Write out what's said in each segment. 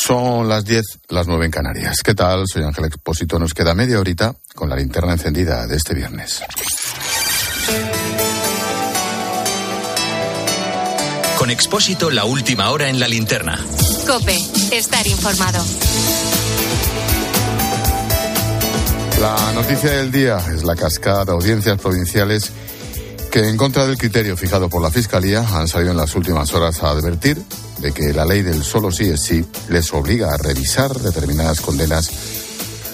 Son las 10, las 9 en Canarias. ¿Qué tal? Soy Ángel Expósito. Nos queda media horita con la linterna encendida de este viernes. Con Expósito, la última hora en la linterna. Cope, estar informado. La noticia del día es la cascada de audiencias provinciales que, en contra del criterio fijado por la Fiscalía, han salido en las últimas horas a advertir de que la ley del solo sí es sí les obliga a revisar determinadas condenas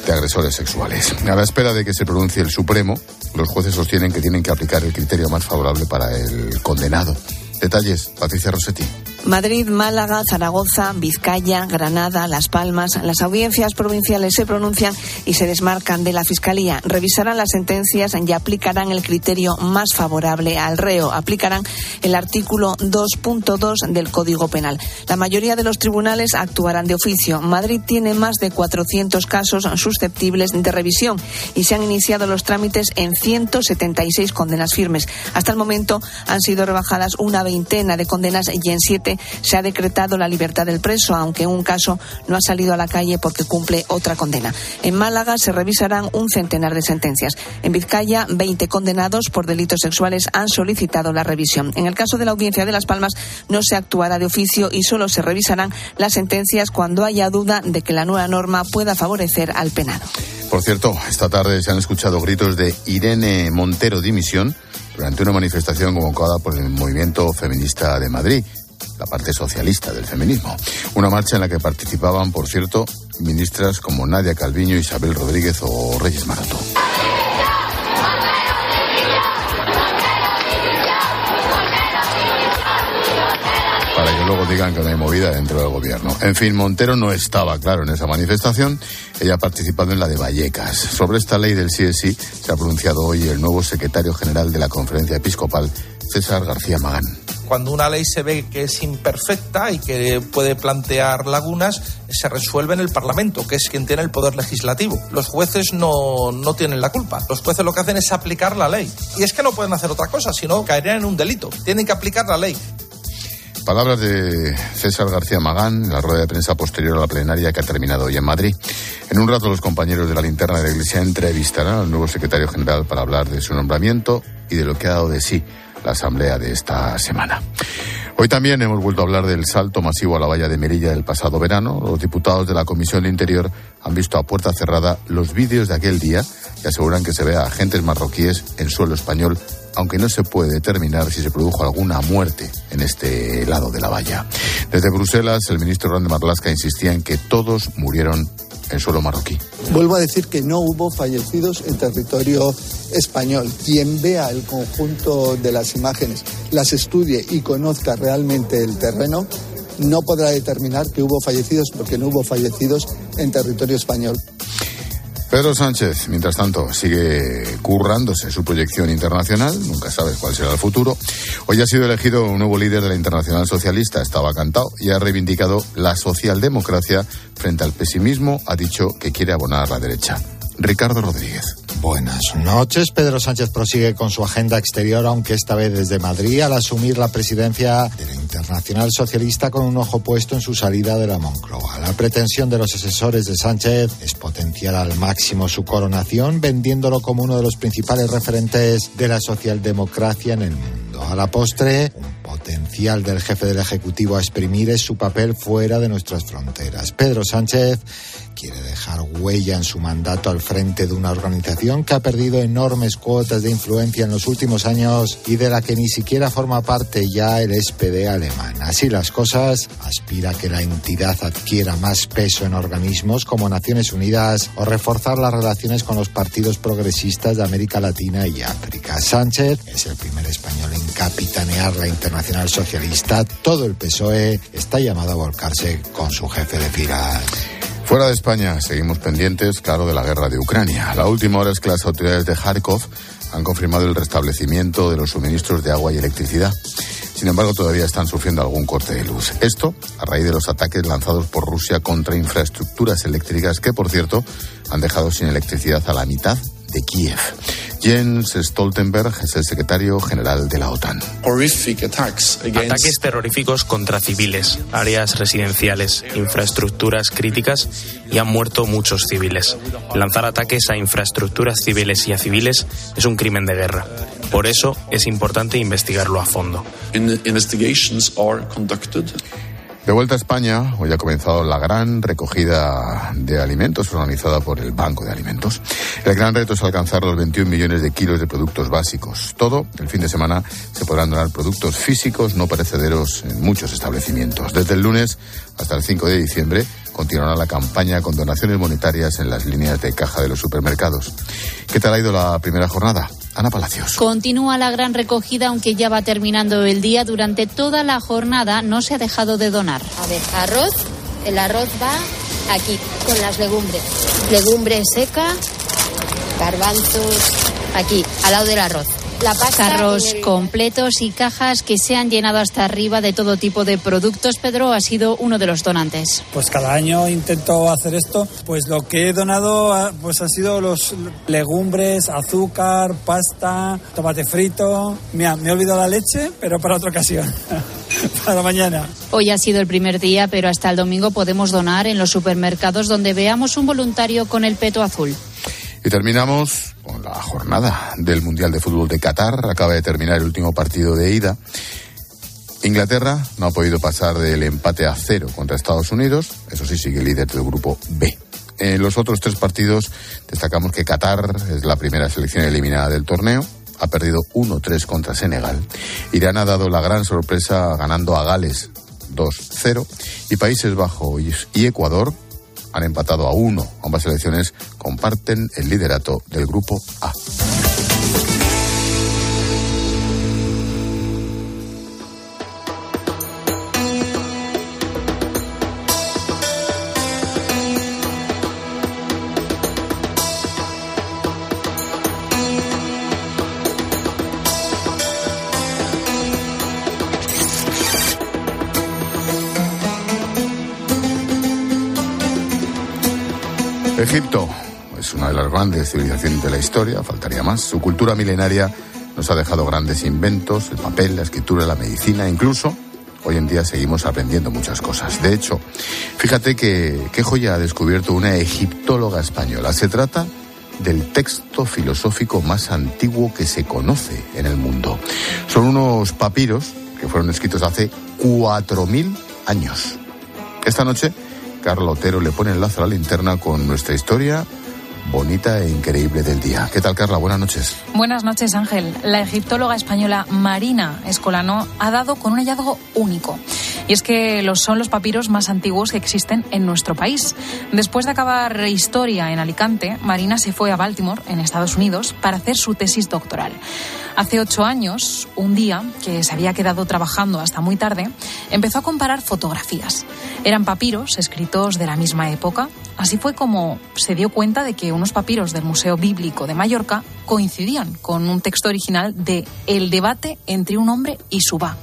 de agresores sexuales. A la espera de que se pronuncie el Supremo, los jueces sostienen que tienen que aplicar el criterio más favorable para el condenado. Detalles, Patricia Rossetti. Madrid, Málaga, Zaragoza, Vizcaya, Granada, Las Palmas. Las audiencias provinciales se pronuncian y se desmarcan de la Fiscalía. Revisarán las sentencias y aplicarán el criterio más favorable al reo. Aplicarán el artículo 2.2 del Código Penal. La mayoría de los tribunales actuarán de oficio. Madrid tiene más de 400 casos susceptibles de revisión y se han iniciado los trámites en 176 condenas firmes. Hasta el momento han sido rebajadas una veintena de condenas y en siete se ha decretado la libertad del preso, aunque en un caso no ha salido a la calle porque cumple otra condena. En Málaga se revisarán un centenar de sentencias. En Vizcaya, 20 condenados por delitos sexuales han solicitado la revisión. En el caso de la Audiencia de Las Palmas no se actuará de oficio y solo se revisarán las sentencias cuando haya duda de que la nueva norma pueda favorecer al penado. Por cierto, esta tarde se han escuchado gritos de Irene Montero dimisión durante una manifestación convocada por el Movimiento Feminista de Madrid la parte socialista del feminismo. Una marcha en la que participaban, por cierto, ministras como Nadia Calviño, Isabel Rodríguez o Reyes Maroto. para que luego digan que no hay movida dentro del gobierno. En fin, Montero no estaba claro en esa manifestación. Ella ha participado en la de Vallecas. Sobre esta ley del CSI se ha pronunciado hoy el nuevo secretario general de la Conferencia Episcopal, César García Magán cuando una ley se ve que es imperfecta y que puede plantear lagunas, se resuelve en el Parlamento, que es quien tiene el poder legislativo. Los jueces no, no tienen la culpa. Los jueces lo que hacen es aplicar la ley. Y es que no pueden hacer otra cosa, sino caerían en un delito. Tienen que aplicar la ley. Palabras de César García Magán en la rueda de prensa posterior a la plenaria que ha terminado hoy en Madrid. En un rato los compañeros de la linterna de la Iglesia entrevistarán al nuevo secretario general para hablar de su nombramiento y de lo que ha dado de sí la asamblea de esta semana. Hoy también hemos vuelto a hablar del salto masivo a la valla de Merilla del pasado verano. Los diputados de la Comisión de Interior han visto a puerta cerrada los vídeos de aquel día y aseguran que se ve a agentes marroquíes en suelo español, aunque no se puede determinar si se produjo alguna muerte en este lado de la valla. Desde Bruselas, el ministro Rande Marlasca insistía en que todos murieron en suelo marroquí. Vuelvo a decir que no hubo fallecidos en territorio español. Quien vea el conjunto de las imágenes, las estudie y conozca realmente el terreno, no podrá determinar que hubo fallecidos porque no hubo fallecidos en territorio español. Pedro Sánchez, mientras tanto, sigue currándose su proyección internacional, nunca sabes cuál será el futuro. Hoy ha sido elegido un nuevo líder de la Internacional Socialista, estaba cantado, y ha reivindicado la socialdemocracia frente al pesimismo, ha dicho que quiere abonar a la derecha. Ricardo Rodríguez. Buenas noches. Pedro Sánchez prosigue con su agenda exterior, aunque esta vez desde Madrid, al asumir la presidencia de la Internacional Socialista con un ojo puesto en su salida de la Moncloa. La pretensión de los asesores de Sánchez es potenciar al máximo su coronación, vendiéndolo como uno de los principales referentes de la socialdemocracia en el mundo. A la postre, un potencial del jefe del Ejecutivo a exprimir es su papel fuera de nuestras fronteras. Pedro Sánchez quiere dejar huella en su mandato al frente de una organización que ha perdido enormes cuotas de influencia en los últimos años y de la que ni siquiera forma parte ya el SPD alemán. Así las cosas, aspira a que la entidad adquiera más peso en organismos como Naciones Unidas o reforzar las relaciones con los partidos progresistas de América Latina y África. Sánchez es el primer español en capitanear la Internacional Socialista. Todo el PSOE está llamado a volcarse con su jefe de filas. Fuera de España, seguimos pendientes, claro, de la guerra de Ucrania. La última hora es que las autoridades de Kharkov han confirmado el restablecimiento de los suministros de agua y electricidad. Sin embargo, todavía están sufriendo algún corte de luz. Esto a raíz de los ataques lanzados por Rusia contra infraestructuras eléctricas que, por cierto, han dejado sin electricidad a la mitad de Kiev. Jens Stoltenberg es el secretario general de la OTAN. Ataques terroríficos contra civiles, áreas residenciales, infraestructuras críticas y han muerto muchos civiles. Lanzar ataques a infraestructuras civiles y a civiles es un crimen de guerra. Por eso es importante investigarlo a fondo. De vuelta a España, hoy ha comenzado la gran recogida de alimentos organizada por el Banco de Alimentos. El gran reto es alcanzar los 21 millones de kilos de productos básicos. Todo el fin de semana se podrán donar productos físicos no perecederos en muchos establecimientos. Desde el lunes hasta el 5 de diciembre continuará la campaña con donaciones monetarias en las líneas de caja de los supermercados. ¿Qué tal ha ido la primera jornada? Ana Palacios. Continúa la gran recogida, aunque ya va terminando el día. Durante toda la jornada no se ha dejado de donar. A ver, arroz. El arroz va aquí, con las legumbres. Legumbre seca, garbanzos, aquí, al lado del arroz. Carros completos y cajas que se han llenado hasta arriba de todo tipo de productos. Pedro ha sido uno de los donantes. Pues cada año intento hacer esto. Pues lo que he donado ah, pues han sido los legumbres, azúcar, pasta, tomate frito. Mira, me he olvidado la leche, pero para otra ocasión. para mañana. Hoy ha sido el primer día, pero hasta el domingo podemos donar en los supermercados donde veamos un voluntario con el peto azul. Y terminamos con la jornada del Mundial de Fútbol de Qatar. Acaba de terminar el último partido de ida. Inglaterra no ha podido pasar del empate a cero contra Estados Unidos. Eso sí, sigue líder del grupo B. En los otros tres partidos destacamos que Qatar es la primera selección eliminada del torneo. Ha perdido 1-3 contra Senegal. Irán ha dado la gran sorpresa ganando a Gales 2-0. Y Países Bajos y Ecuador han empatado a uno. Ambas selecciones comparten el liderato del grupo A. grandes civilizaciones de la historia, faltaría más. Su cultura milenaria nos ha dejado grandes inventos, el papel, la escritura, la medicina, incluso hoy en día seguimos aprendiendo muchas cosas. De hecho, fíjate que qué joya ha descubierto una egiptóloga española. Se trata del texto filosófico más antiguo que se conoce en el mundo. Son unos papiros que fueron escritos hace 4.000 años. Esta noche Carla Otero le pone el lazo a la linterna con nuestra historia bonita e increíble del día. ¿Qué tal, Carla? Buenas noches. Buenas noches, Ángel. La egiptóloga española Marina Escolano ha dado con un hallazgo único. Y es que los, son los papiros más antiguos que existen en nuestro país. Después de acabar historia en Alicante, Marina se fue a Baltimore, en Estados Unidos, para hacer su tesis doctoral. Hace ocho años, un día, que se había quedado trabajando hasta muy tarde, empezó a comparar fotografías. Eran papiros escritos de la misma época. Así fue como se dio cuenta de que unos papiros del Museo Bíblico de Mallorca coincidían con un texto original de El debate entre un hombre y su va,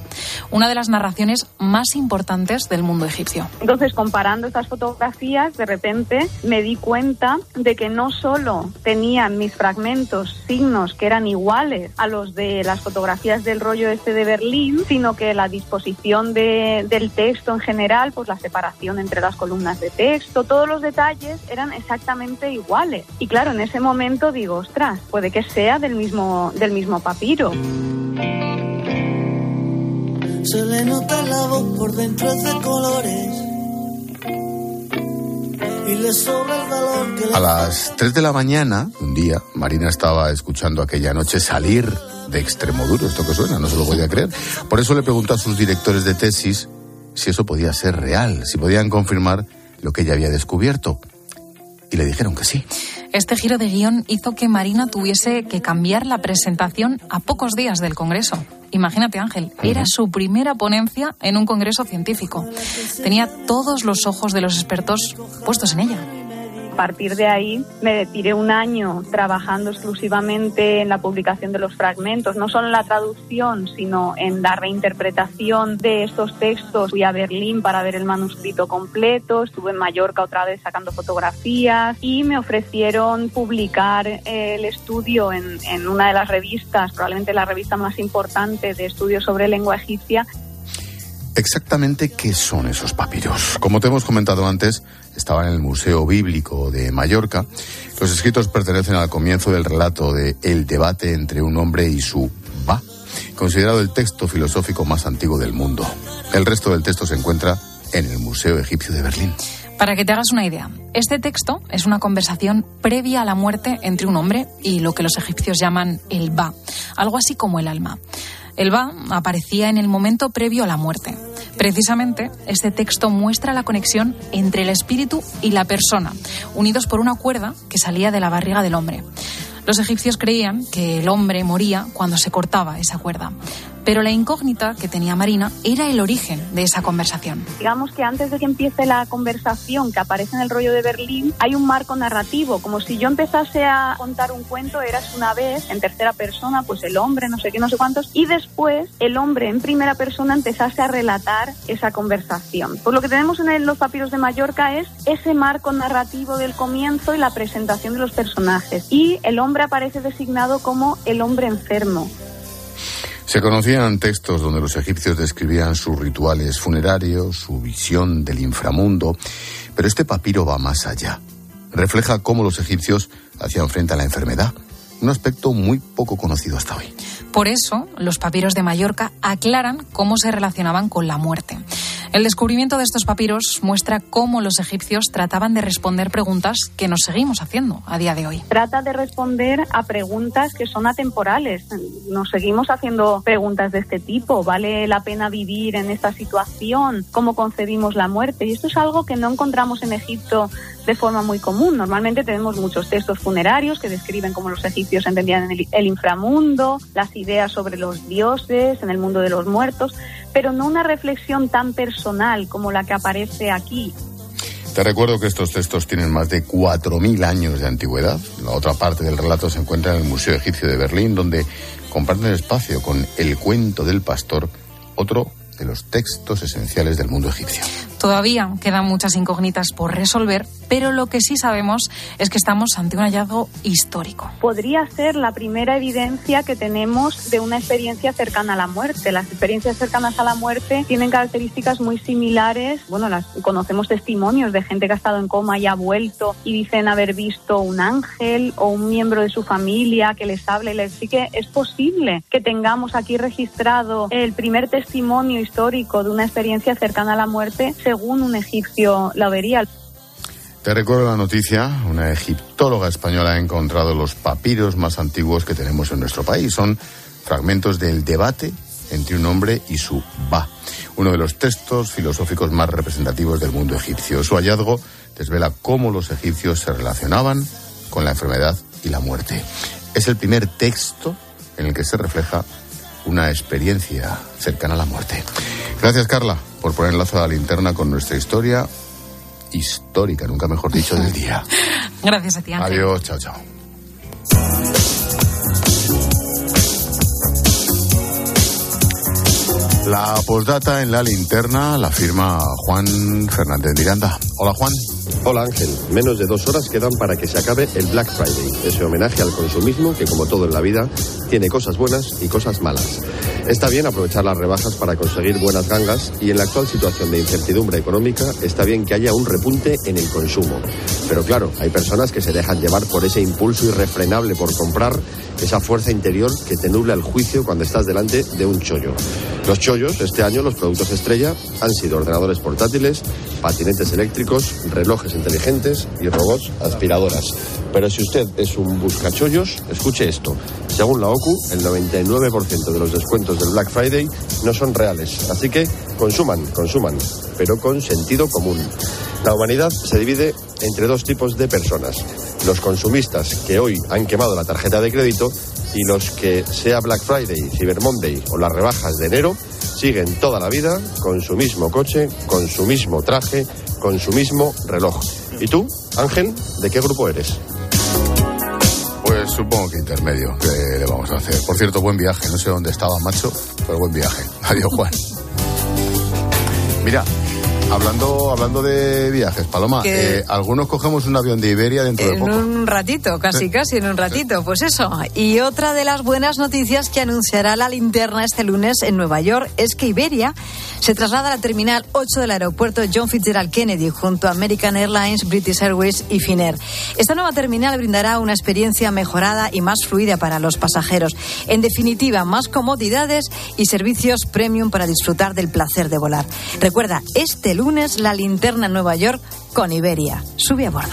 una de las narraciones más importantes del mundo egipcio. Entonces, comparando estas fotografías, de repente me di cuenta de que no solo tenían mis fragmentos signos que eran iguales a los de las fotografías del rollo este de Berlín, sino que la disposición de, del texto en general, pues la separación entre las columnas de texto, todos los detalles eran exactamente iguales. Y claro, en ese momento digo, ostras, puede que sea del mismo, del mismo papiro. Se le nota la voz por dentro de colores. A las 3 de la mañana, un día, Marina estaba escuchando aquella noche salir de Extremoduro. Esto que suena, no se lo podía creer. Por eso le preguntó a sus directores de tesis si eso podía ser real, si podían confirmar lo que ella había descubierto. Y le dijeron que sí. Este giro de guion hizo que Marina tuviese que cambiar la presentación a pocos días del Congreso. Imagínate, Ángel, era su primera ponencia en un congreso científico. Tenía todos los ojos de los expertos puestos en ella. A partir de ahí me tiré un año trabajando exclusivamente en la publicación de los fragmentos, no solo en la traducción, sino en la reinterpretación de estos textos. Fui a Berlín para ver el manuscrito completo, estuve en Mallorca otra vez sacando fotografías y me ofrecieron publicar el estudio en, en una de las revistas, probablemente la revista más importante de estudios sobre lengua egipcia, Exactamente qué son esos papiros. Como te hemos comentado antes, estaban en el Museo Bíblico de Mallorca. Los escritos pertenecen al comienzo del relato de El debate entre un hombre y su va, considerado el texto filosófico más antiguo del mundo. El resto del texto se encuentra en el Museo Egipcio de Berlín. Para que te hagas una idea, este texto es una conversación previa a la muerte entre un hombre y lo que los egipcios llaman el ba, algo así como el alma. El Ba aparecía en el momento previo a la muerte. Precisamente, este texto muestra la conexión entre el espíritu y la persona, unidos por una cuerda que salía de la barriga del hombre. Los egipcios creían que el hombre moría cuando se cortaba esa cuerda. Pero la incógnita que tenía Marina era el origen de esa conversación. Digamos que antes de que empiece la conversación que aparece en el rollo de Berlín, hay un marco narrativo, como si yo empezase a contar un cuento, eras una vez, en tercera persona, pues el hombre, no sé qué, no sé cuántos, y después el hombre en primera persona empezase a relatar esa conversación. Pues lo que tenemos en los papiros de Mallorca es ese marco narrativo del comienzo y la presentación de los personajes. Y el hombre aparece designado como el hombre enfermo. Se conocían textos donde los egipcios describían sus rituales funerarios, su visión del inframundo, pero este papiro va más allá. Refleja cómo los egipcios hacían frente a la enfermedad, un aspecto muy poco conocido hasta hoy. Por eso, los papiros de Mallorca aclaran cómo se relacionaban con la muerte. El descubrimiento de estos papiros muestra cómo los egipcios trataban de responder preguntas que nos seguimos haciendo a día de hoy. Trata de responder a preguntas que son atemporales. Nos seguimos haciendo preguntas de este tipo. ¿Vale la pena vivir en esta situación? ¿Cómo concebimos la muerte? Y esto es algo que no encontramos en Egipto de forma muy común. Normalmente tenemos muchos textos funerarios que describen cómo los egipcios entendían el, inframundo, las ideas sobre los dioses, en el mundo de los muertos, pero no una reflexión tan personal como la que aparece aquí. Te recuerdo que estos textos tienen más de 4.000 años de antigüedad. La otra parte del relato se encuentra en el Museo Egipcio de Berlín, donde comparten espacio con El cuento del pastor, otro de los textos esenciales del mundo egipcio. Todavía quedan muchas incógnitas por resolver, pero lo que sí sabemos es que estamos ante un hallazgo histórico. Podría ser la primera evidencia que tenemos de una experiencia cercana a la muerte. Las experiencias cercanas a la muerte tienen características muy similares. Bueno, las conocemos testimonios de gente que ha estado en coma y ha vuelto y dicen haber visto un ángel o un miembro de su familia que les habla y les que es posible que tengamos aquí registrado el primer testimonio histórico de una experiencia cercana a la muerte según un egipcio la vería. Te recuerdo la noticia, una egiptóloga española ha encontrado los papiros más antiguos que tenemos en nuestro país. Son fragmentos del debate entre un hombre y su ba, uno de los textos filosóficos más representativos del mundo egipcio. Su hallazgo desvela cómo los egipcios se relacionaban con la enfermedad y la muerte. Es el primer texto en el que se refleja una experiencia cercana a la muerte. Gracias, Carla, por poner lazo a la linterna con nuestra historia histórica, nunca mejor dicho, del día. Gracias a ti, Ángel. Adiós, chao, chao. La postdata en la linterna la firma Juan Fernández Miranda. Hola, Juan. Hola Ángel, menos de dos horas quedan para que se acabe el Black Friday, ese homenaje al consumismo que como todo en la vida tiene cosas buenas y cosas malas. Está bien aprovechar las rebajas para conseguir buenas gangas y en la actual situación de incertidumbre económica está bien que haya un repunte en el consumo. Pero claro, hay personas que se dejan llevar por ese impulso irrefrenable por comprar, esa fuerza interior que te nubla el juicio cuando estás delante de un chollo. Los chollos, este año los productos estrella han sido ordenadores portátiles, patinetes eléctricos, relojes inteligentes y robots aspiradoras. Pero si usted es un buscachollos, escuche esto. Según la OCU, el 99% de los descuentos del Black Friday no son reales. Así que consuman, consuman, pero con sentido común. La humanidad se divide entre dos tipos de personas. Los consumistas que hoy han quemado la tarjeta de crédito y los que, sea Black Friday, Cyber Monday o las rebajas de enero, siguen toda la vida con su mismo coche, con su mismo traje, con su mismo reloj. ¿Y tú? Ángel, ¿de qué grupo eres? Supongo que intermedio. ¿Qué le vamos a hacer? Por cierto, buen viaje. No sé dónde estaba, macho, pero buen viaje. Adiós, Juan. Mira, Hablando, hablando de viajes, Paloma, eh, algunos cogemos un avión de Iberia dentro de poco. En un ratito, casi, casi en un ratito. Pues eso. Y otra de las buenas noticias que anunciará la linterna este lunes en Nueva York es que Iberia se traslada a la terminal 8 del aeropuerto John Fitzgerald Kennedy junto a American Airlines, British Airways y Finnair. Esta nueva terminal brindará una experiencia mejorada y más fluida para los pasajeros. En definitiva, más comodidades y servicios premium para disfrutar del placer de volar. Recuerda, este lunes lunes la linterna en Nueva York con Iberia. Sube a bordo.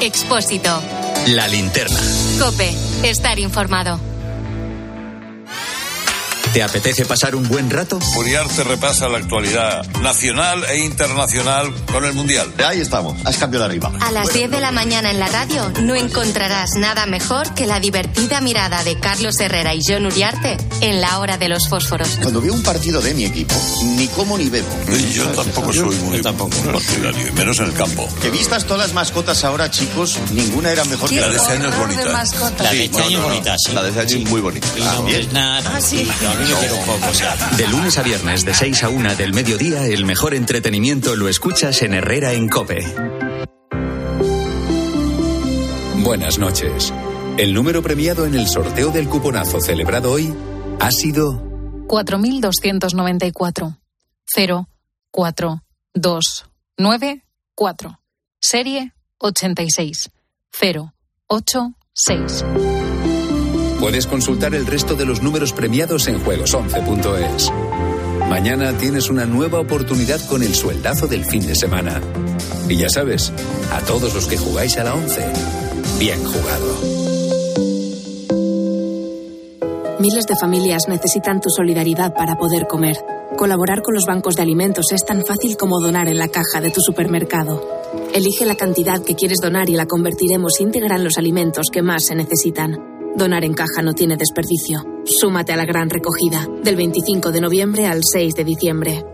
Expósito. La linterna. Cope. Estar informado. ¿Te apetece pasar un buen rato? Uriarte repasa la actualidad nacional e internacional con el Mundial. Ahí estamos, has cambiado de arriba. A las 10 de la mañana en la radio no encontrarás nada mejor que la divertida mirada de Carlos Herrera y John Uriarte en la hora de los fósforos. Cuando veo un partido de mi equipo, ni como ni bebo. Yo tampoco soy muy tampoco, partidario, menos en el campo. Que vistas todas las mascotas ahora, chicos, ninguna era mejor que la de este año es bonita. La de este año es bonita, sí. La de este año es muy bonita. Ah, sí. De lunes a viernes, de 6 a 1 del mediodía, el mejor entretenimiento lo escuchas en Herrera en Cope. Buenas noches. El número premiado en el sorteo del cuponazo celebrado hoy ha sido 4294. 0, 4, 2, 9, 4. Serie 86. 0, 8, 6. Puedes consultar el resto de los números premiados en juegos11.es. Mañana tienes una nueva oportunidad con el sueldazo del fin de semana. Y ya sabes, a todos los que jugáis a la 11, bien jugado. Miles de familias necesitan tu solidaridad para poder comer. Colaborar con los bancos de alimentos es tan fácil como donar en la caja de tu supermercado. Elige la cantidad que quieres donar y la convertiremos íntegra en los alimentos que más se necesitan. Donar en caja no tiene desperdicio. Súmate a la gran recogida, del 25 de noviembre al 6 de diciembre.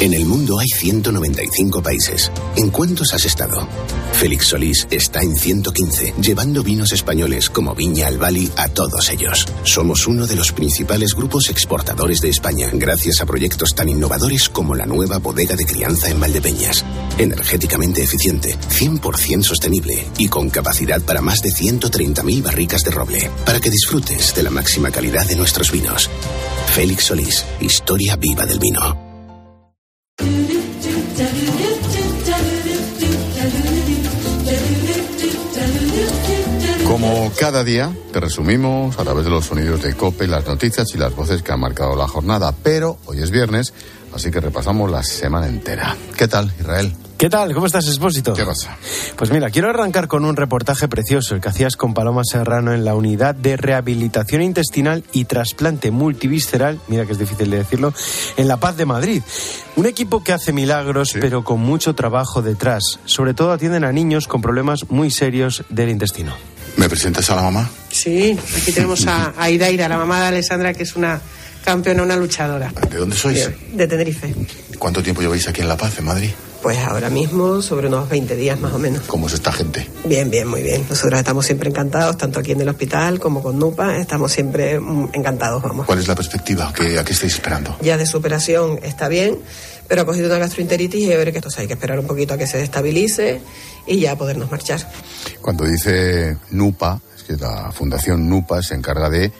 En el mundo hay 195 países. ¿En cuántos has estado? Félix Solís está en 115, llevando vinos españoles como Viña al Bali a todos ellos. Somos uno de los principales grupos exportadores de España, gracias a proyectos tan innovadores como la nueva bodega de crianza en Valdepeñas. Energéticamente eficiente, 100% sostenible y con capacidad para más de 130.000 barricas de roble, para que disfrutes de la máxima calidad de nuestros vinos. Félix Solís, historia viva del vino. Como cada día, te resumimos a través de los sonidos de COPE las noticias y las voces que han marcado la jornada. Pero hoy es viernes, así que repasamos la semana entera. ¿Qué tal, Israel? ¿Qué tal? ¿Cómo estás, Expósito? ¿Qué pasa? Pues mira, quiero arrancar con un reportaje precioso, el que hacías con Paloma Serrano en la unidad de rehabilitación intestinal y trasplante multivisceral, mira que es difícil de decirlo, en La Paz de Madrid. Un equipo que hace milagros, pero con mucho trabajo detrás. Sobre todo atienden a niños con problemas muy serios del intestino. ¿Me presentas a la mamá? Sí, aquí tenemos a, a Idaira, la mamá de Alessandra, que es una campeona, una luchadora. ¿De dónde sois? De Tenerife. ¿Cuánto tiempo lleváis aquí en La Paz, en Madrid? Pues ahora mismo sobre unos 20 días más o menos. ¿Cómo es esta gente? Bien, bien, muy bien. Nosotros estamos siempre encantados, tanto aquí en el hospital como con NUPA, estamos siempre mm, encantados, vamos. ¿Cuál es la perspectiva? ¿Qué, ¿A qué estáis esperando? Ya de superación está bien, pero ha cogido una gastroenteritis y ver que esto hay que esperar un poquito a que se estabilice y ya podernos marchar. Cuando dice NUPA, es que la Fundación NUPA se encarga de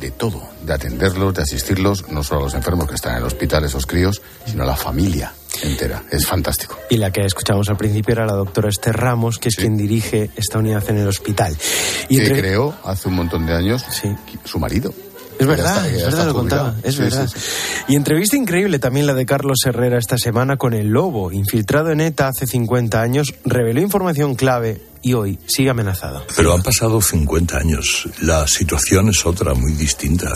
de todo, de atenderlos, de asistirlos, no solo a los enfermos que están en el hospital, esos críos, sino a la familia entera. Es fantástico. Y la que escuchamos al principio era la doctora Esther Ramos, que es quien dirige esta unidad en el hospital. Y que creó hace un montón de años su marido. Es verdad, es verdad, lo contaba, es verdad. Y entrevista increíble también la de Carlos Herrera esta semana con el Lobo, infiltrado en ETA hace 50 años, reveló información clave y hoy sigue amenazado. Pero han pasado 50 años, la situación es otra, muy distinta.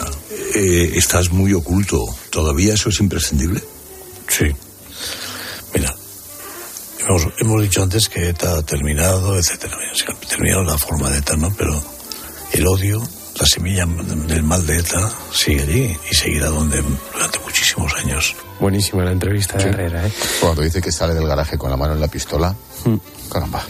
Eh, estás muy oculto, ¿todavía eso es imprescindible? Sí. Hemos, dicho antes que ETA ha terminado, etcétera. Terminado la forma de ETA, ¿no? Pero el odio la semilla del mal de ETA sigue allí y seguirá donde durante muchísimos años. Buenísima la entrevista de Herrera, ¿eh? Cuando dice que sale del garaje con la mano en la pistola, Hmm. caramba.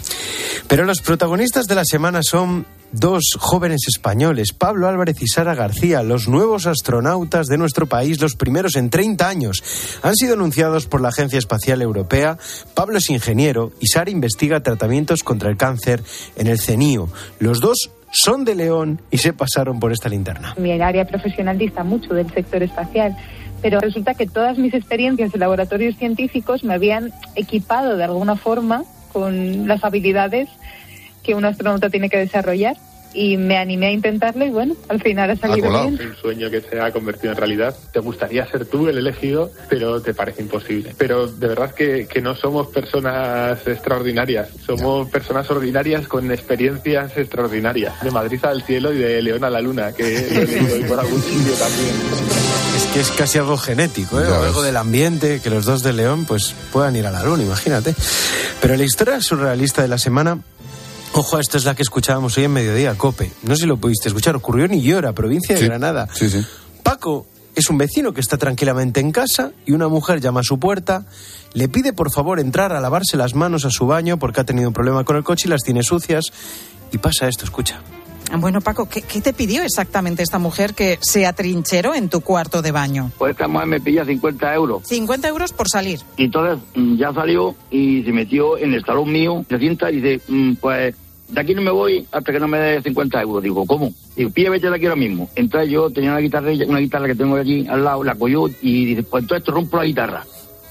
Pero los protagonistas de la semana son dos jóvenes españoles, Pablo Álvarez y Sara García, los nuevos astronautas de nuestro país, los primeros en 30 años. Han sido anunciados por la Agencia Espacial Europea. Pablo es ingeniero y Sara investiga tratamientos contra el cáncer en el CENIO. Los dos son de León y se pasaron por esta linterna. Mi área profesional dista mucho del sector espacial, pero resulta que todas mis experiencias en laboratorios científicos me habían equipado de alguna forma con las habilidades que un astronauta tiene que desarrollar y me animé a intentarlo y bueno, al final ha salido bien. Un sueño que se ha convertido en realidad. Te gustaría ser tú el elegido, pero te parece imposible. Pero de verdad que, que no somos personas extraordinarias, somos personas ordinarias con experiencias extraordinarias. De Madrid al cielo y de León a la luna, que lo he leído hoy por algún sitio también. Es que es casi algo genético, ¿eh? O algo del ambiente, que los dos de León pues puedan ir a la luna, imagínate. Pero la historia surrealista de la semana, ojo, esto es la que escuchábamos hoy en mediodía, Cope. No sé si lo pudiste escuchar, ocurrió en Illora, provincia de Sí. Granada. Sí, sí. Paco es un vecino que está tranquilamente en casa y una mujer llama a su puerta, le pide por favor entrar a lavarse las manos a su baño porque ha tenido un problema con el coche y las tiene sucias. Y pasa esto, escucha. Bueno, Paco, ¿qué, qué te pidió exactamente esta mujer que se atrincheró en tu cuarto de baño? Pues esta mujer me pilla 50 euros. 50 euros por salir. Y entonces mm, ya salió y se metió en el salón mío, se sienta y dice, mm, pues de aquí no me voy hasta que no me dé 50 euros. Digo, ¿cómo? Digo, pilla, vete de aquí ahora mismo. Entonces yo tenía una guitarra, una guitarra que tengo aquí al lado, la cogió y dice, pues entonces te rompo la guitarra.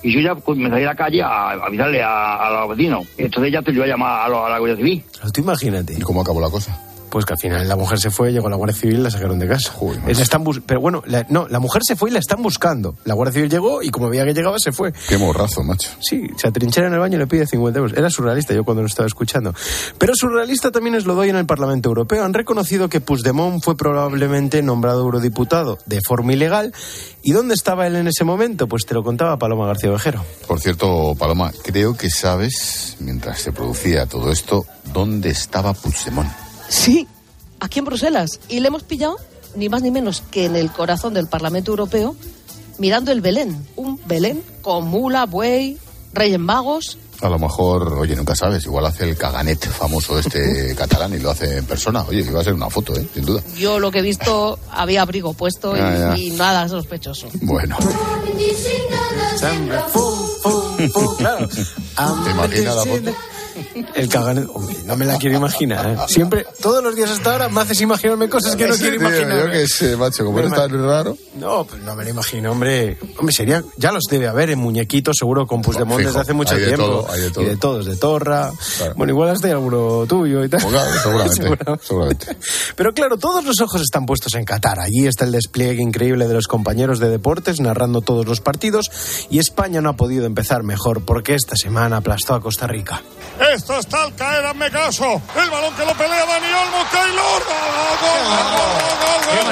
Y yo ya pues, me salí a la calle a, a avisarle a, a los vecinos. Entonces ya te iba a llamar a, lo- a la Guardia Civil. Pero tú imagínate. ¿Y cómo acabó la cosa? Pues que al final la mujer se fue, llegó la Guardia Civil y la sacaron de casa. La están Pero bueno, la- no, la mujer se fue y la están buscando. La Guardia Civil llegó y como veía que llegaba, se fue. Qué morrazo, macho. Sí, se atrinchera en el baño y le pide 50 euros. Era surrealista yo cuando lo estaba escuchando. Pero surrealista también es lo doy en el Parlamento Europeo. Han reconocido que Puigdemont fue probablemente nombrado eurodiputado de forma ilegal. ¿Y dónde estaba él en ese momento? Pues te lo contaba Paloma García Ovejero. Por cierto, Paloma, creo que sabes, mientras se producía todo esto, dónde estaba Puigdemont. Sí, aquí en Bruselas. Y le hemos pillado ni más ni menos que en el corazón del Parlamento Europeo, mirando el Belén. Un Belén con mula, buey, reyes magos. A lo mejor, oye, nunca sabes, igual hace el caganet famoso este catalán y lo hace en persona. Oye, iba a ser una foto, ¿eh? Sin duda. Yo lo que he visto había abrigo puesto y, Ya, ya. y nada sospechoso. Bueno, Claro. ¿te imaginas la foto? El caganet. Hombre, no me la quiero imaginar. ¿eh? Siempre, todos los días hasta ahora me haces imaginarme cosas que no Sí, quiero imaginar. Yo qué sé, macho, como Pero eres tan raro. No, pues no me lo imagino, hombre. Hombre, sería. Ya los debe haber en muñequitos, seguro, con Puigdemont Fijo, desde hace mucho hay de tiempo. todo, hay de todo. Y de todos, de Torra. Bueno, igual hasta hay alguno tuyo y tal. Pues claro, seguramente, seguramente. Pero claro, todos los ojos están puestos en Qatar. Allí está el despliegue increíble de los compañeros de deportes narrando todos los partidos. Y España no ha podido empezar mejor porque esta semana aplastó a Costa Rica. Esto está al caer, hazme caso. El balón que lo pelea Dani Olmo, Taylor. Gol, gol, gol, gol, gol, gol,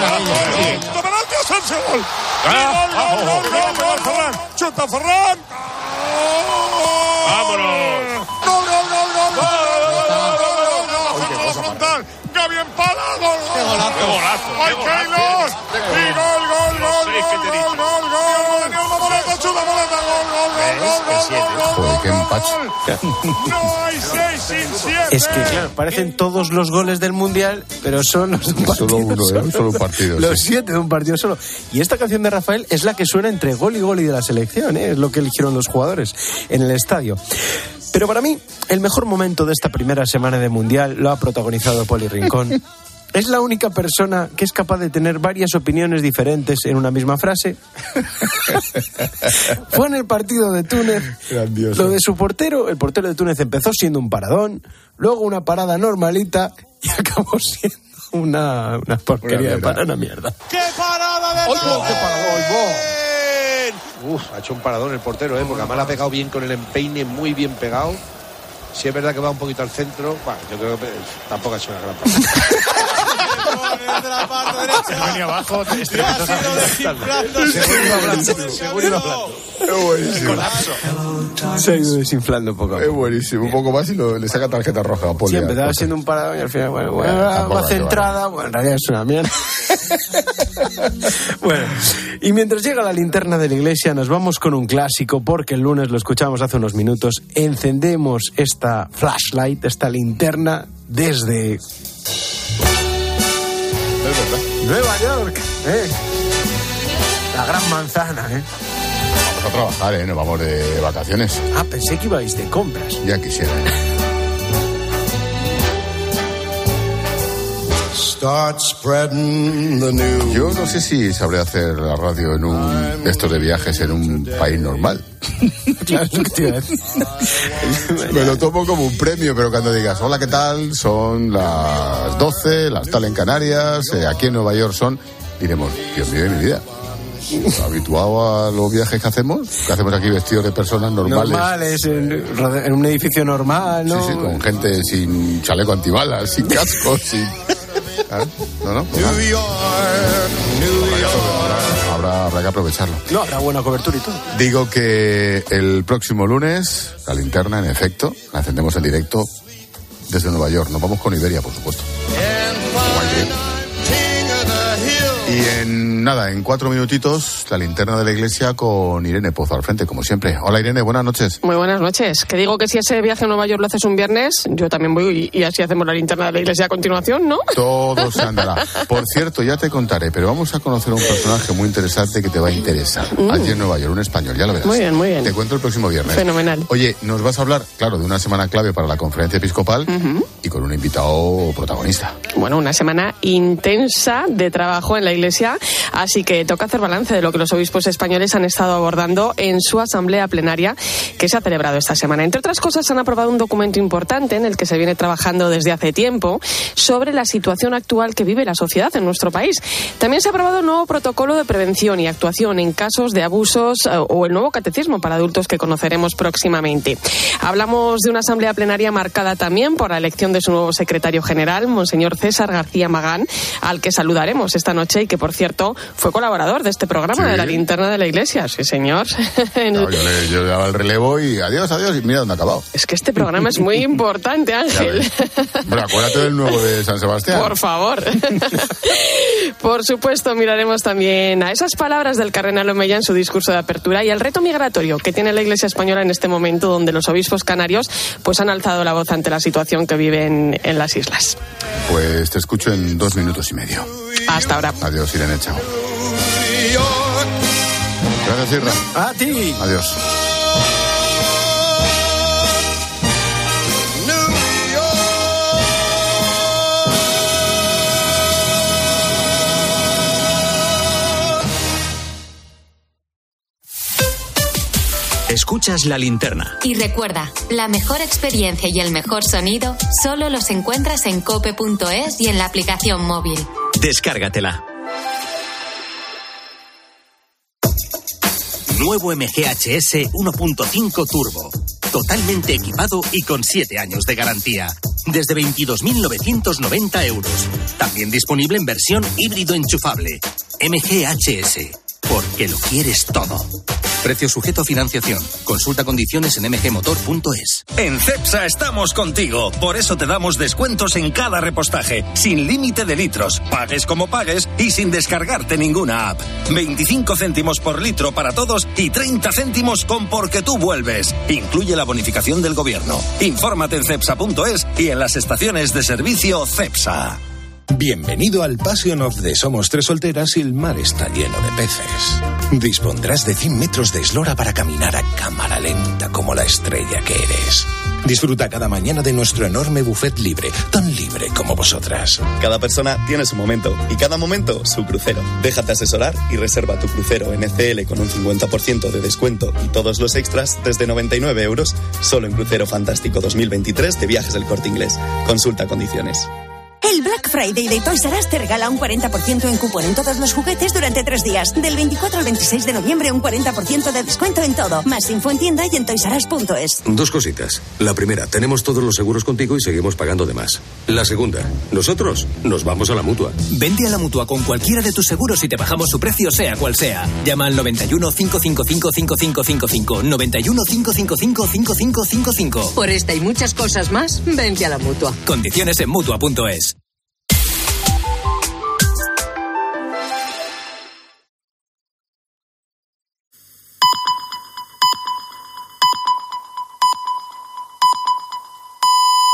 gol, gol, gol, gol, gol. Gol, gol, gol, gol, gol, gol, Joder, qué empacho. No hay seis sin siete. Es que, claro, parecen todos los goles del Mundial, pero son los de un partido Solo uno, ¿eh? Solo un partido. Los sí. siete de un partido solo. Y esta canción de Rafael es la que suena entre gol y gol y de la selección, ¿eh? es lo que eligieron los jugadores en el estadio. Pero para mí, el mejor momento de esta primera semana de Mundial lo ha protagonizado Poli Rincón. Es la única persona que es capaz de tener varias opiniones diferentes en una misma frase. Fue en el partido de Túnez. Grandioso. Lo de su portero, el portero de Túnez empezó siendo un paradón, luego una parada normalita y acabó siendo una, una porquería de mierda. para una mierda. ¡Qué para ¡Ay, qué paradón! Uf, ha hecho un paradón el portero, ¿eh? porque además la ha pegado bien con el empeine, muy bien pegado. Si es verdad que va un poquito al centro, bueno, yo creo que tampoco ha hecho una gran Se venía abajo, Seguro iba hablando. Es buenísimo. Se ha ido desinflando un poco. Es buenísimo. Un poco más y lo- le saca tarjeta roja a Poli. Sí, empezaba siendo un paradón y al final, bueno, bueno, Bueno, tampoco más hay que centrada, bueno, en realidad es una mierda. bueno, y mientras llega la linterna de la iglesia, nos vamos con un clásico, porque el lunes lo escuchamos hace unos minutos. Encendemos esta flashlight, esta linterna, desde Nueva York, ¿eh? La gran manzana, ¿eh? Vamos a trabajar, ¿eh? Nos vamos de vacaciones. Ah, pensé que ibais de compras. Ya quisiera. Start Yo no sé si sabré hacer la radio en un esto de viajes en un país normal. Me lo tomo como un premio, pero cuando digas, hola, ¿qué tal? Son las 12, las tal en Canarias, eh, aquí en Nueva York son, diremos, Dios mío de mi vida. Habituado a los viajes que hacemos, que hacemos aquí vestidos de personas normales. Normales, en, en un edificio normal, ¿no? Sí, sí, con gente sin chaleco antibalas, sin casco, sin... ¿Ah? No, no, pues nada. Habrá, habrá que aprovecharlo. No, habrá buena cobertura y todo. Digo que el próximo lunes, la linterna, en efecto, la encendemos en directo desde Nueva York. Nos vamos con Iberia, por supuesto. Y en nada, en cuatro minutitos, la linterna de la iglesia con Irene Pozo al frente, como siempre. Hola Irene, buenas noches. Muy buenas noches. Que digo que si ese viaje a Nueva York lo haces un viernes, yo también voy y, y así hacemos la linterna de la iglesia a continuación, ¿no? Todo se andará. Por cierto, ya te contaré, pero vamos a conocer a un personaje muy interesante que te va a interesar. Allí en Nueva York, un español, ya lo verás. Mm. Muy bien, muy bien. Te cuento el próximo viernes. Fenomenal. Oye, nos vas a hablar, claro, de una semana clave para la conferencia episcopal y con un invitado protagonista. Bueno, una semana intensa de trabajo en la iglesia, así que toca hacer balance de lo que los obispos españoles han estado abordando en su asamblea plenaria que se ha celebrado esta semana. Entre otras cosas, han aprobado un documento importante en el que se viene trabajando desde hace tiempo sobre la situación actual que vive la sociedad en nuestro país. También se ha aprobado un nuevo protocolo de prevención y actuación en casos de abusos eh, o el nuevo catecismo para adultos que conoceremos próximamente. Hablamos de una asamblea plenaria marcada también por la elección de su nuevo secretario general, Monseñor César García Magán, al que saludaremos esta noche y que, por cierto, fue colaborador de este programa Sí. de la linterna de la iglesia. Sí, señor. Claro, yo, le, yo le daba el relevo y adiós, adiós, y mira dónde ha acabado. Es que este programa es muy importante, Ángel. Bueno, acuérdate del nuevo de San Sebastián. Por favor. Por supuesto, miraremos también a esas palabras del cardenal Omeya en su discurso de apertura y al reto migratorio que tiene la Iglesia española en este momento, donde los obispos canarios pues han alzado la voz ante la situación que viven en las islas. Pues te escucho en dos minutos y medio. Hasta ahora. Adiós, Irene, chao. Gracias, Irra. A ti. Adiós. Escuchas la linterna. Y recuerda, la mejor experiencia y el mejor sonido solo los encuentras en cope.es y en la aplicación móvil. Descárgatela. Nuevo MGHS 1.5 Turbo. Totalmente equipado y con 7 años de garantía. Desde 22.990 euros. También disponible en versión híbrido enchufable. MGHS. Porque lo quieres todo. Precio sujeto a financiación. Consulta condiciones en mgmotor.es. En CEPSA estamos contigo. Por eso te damos descuentos en cada repostaje, sin límite de litros, pagues como pagues y sin descargarte ninguna app. 25 céntimos por litro para todos y 30 céntimos con Porque tú vuelves. Incluye la bonificación del gobierno. Infórmate en cepsa.es y en las estaciones de servicio CEPSA. Bienvenido al Passion of the Somos Tres Solteras y el mar está lleno de peces. Dispondrás de 100 metros de eslora para caminar a cámara lenta como la estrella que eres. Disfruta cada mañana de nuestro enorme buffet libre, tan libre como vosotras. Cada persona tiene su momento y cada momento su crucero. Déjate asesorar y reserva tu crucero NCL con un 50% de descuento y todos los extras desde 99 euros solo en Crucero Fantástico 2023 de Viajes del Corte Inglés. Consulta condiciones. El Black Friday de Toys R Us te regala un 40% en cupón en todos los juguetes durante tres días. Del 24 al 26 de noviembre, un 40% de descuento en todo. Más info en tienda y en toysarus.es. Dos cositas. La primera, tenemos todos los seguros contigo y seguimos pagando de más. La segunda, nosotros nos vamos a la mutua. Vente a la mutua con cualquiera de tus seguros y te bajamos su precio, sea cual sea. Llama al 91 555 5555. 91 555 5555. Por esta y muchas cosas más, vente a la mutua. Condiciones en mutua.es.